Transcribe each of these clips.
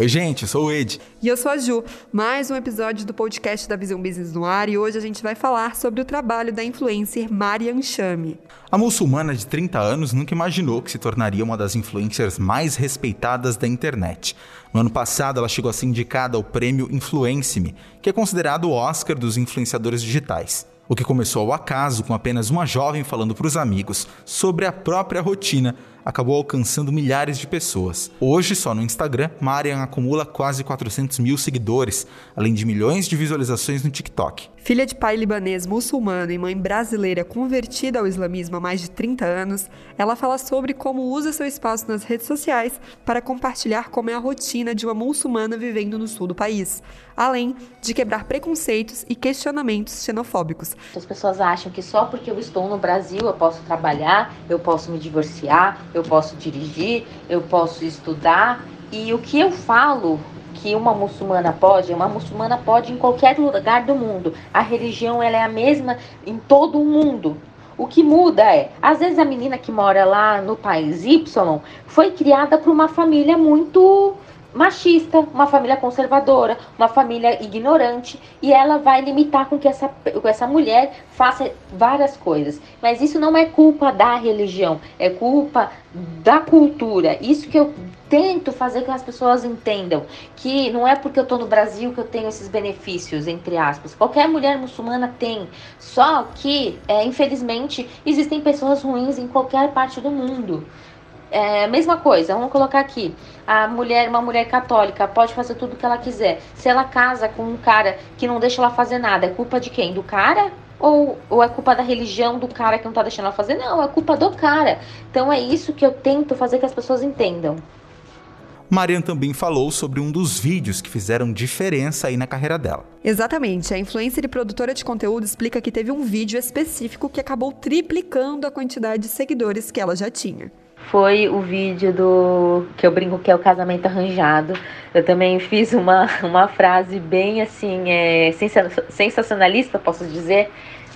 Oi, gente, eu sou o Ed. E eu sou a Ju. Mais um episódio do podcast da Visão Business no ar e hoje a gente vai falar sobre o trabalho da influencer Marian Chame. A muçulmana de 30 anos nunca imaginou que se tornaria uma das influencers mais respeitadas da internet. No ano passado, ela chegou a ser indicada ao prêmio Influence-me, que é considerado o Oscar dos influenciadores digitais. O que começou ao acaso com apenas uma jovem falando para os amigos sobre a própria rotina acabou alcançando milhares de pessoas. Hoje, só no Instagram, Marian acumula quase 400 mil seguidores, além de milhões de visualizações no TikTok. Filha de pai libanês muçulmano e mãe brasileira convertida ao islamismo há mais de 30 anos, ela fala sobre como usa seu espaço nas redes sociais para compartilhar como é a rotina de uma muçulmana vivendo no sul do país, além de quebrar preconceitos e questionamentos xenofóbicos. As pessoas acham que só porque eu estou no Brasil eu posso trabalhar, eu posso me divorciar, eu posso dirigir, eu posso estudar. E o que eu falo que uma muçulmana pode, uma muçulmana pode em qualquer lugar do mundo. A religião ela é a mesma em todo o mundo. O que muda é, às vezes a menina que mora lá no país Y foi criada por uma família muito machista, uma família conservadora, uma família ignorante, e ela vai limitar com que essa, com essa mulher faça várias coisas. Mas isso não é culpa da religião, é culpa da cultura. Isso que eu tento fazer que as pessoas entendam que não é porque eu estou no Brasil que eu tenho esses benefícios, entre aspas. Qualquer mulher muçulmana tem. Só que, é, infelizmente, existem pessoas ruins em qualquer parte do mundo. É, mesma coisa, vamos colocar aqui. A mulher, uma mulher católica, pode fazer tudo o que ela quiser. Se ela casa com um cara que não deixa ela fazer nada, é culpa de quem? Do cara? Ou, ou é culpa da religião do cara que não tá deixando ela fazer? Não, é culpa do cara. Então é isso que eu tento fazer que as pessoas entendam. Marian também falou sobre um dos vídeos que fizeram diferença aí na carreira dela. Exatamente. A influencer e produtora de conteúdo explica que teve um vídeo específico que acabou triplicando a quantidade de seguidores que ela já tinha foi o vídeo do que eu brinco que é o casamento arranjado. Eu também fiz uma, uma frase bem assim, é, sensacionalista, posso dizer,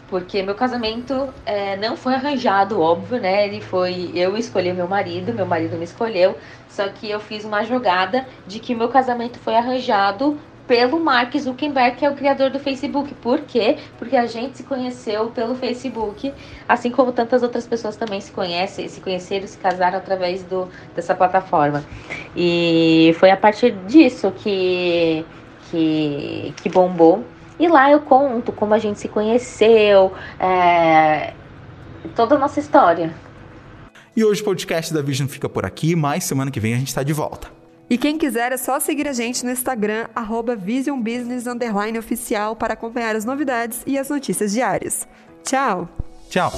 porque meu casamento é, não foi arranjado, óbvio, né? Ele foi. Eu escolhi meu marido, meu marido me escolheu, só que eu fiz uma jogada de que meu casamento foi arranjado pelo Mark Zuckerberg, que é o criador do Facebook. Por quê? Porque a gente se conheceu pelo Facebook, assim como tantas outras pessoas também se conhecem, se conheceram, se casaram através do, dessa plataforma. E foi a partir disso que, que, que bombou. E lá eu conto como a gente se conheceu, é, toda a nossa história. E hoje o podcast da Vision fica por aqui, mas semana que vem a gente está de volta. E quem quiser é só seguir a gente no Instagram, visionbusiness_oficial para acompanhar as novidades e as notícias diárias. Tchau! Tchau!